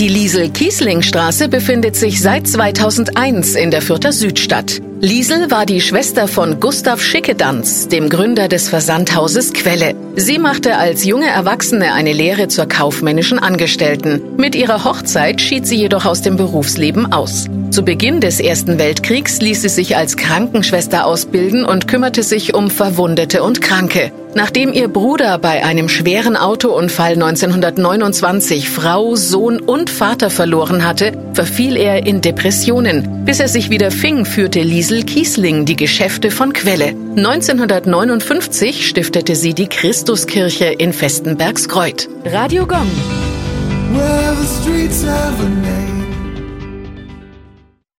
Die Liesel-Kiesling-Straße befindet sich seit 2001 in der Fürther Südstadt. Liesel war die Schwester von Gustav Schickedanz, dem Gründer des Versandhauses Quelle. Sie machte als junge Erwachsene eine Lehre zur kaufmännischen Angestellten. Mit ihrer Hochzeit schied sie jedoch aus dem Berufsleben aus. Zu Beginn des Ersten Weltkriegs ließ sie sich als Krankenschwester ausbilden und kümmerte sich um Verwundete und Kranke. Nachdem ihr Bruder bei einem schweren Autounfall 1929 Frau, Sohn und Vater verloren hatte, verfiel er in Depressionen. Bis er sich wieder fing, führte Liesel Kiesling die Geschäfte von Quelle. 1959 stiftete sie die Christuskirche in Vestenbergskreuth. Radio Gong. Well,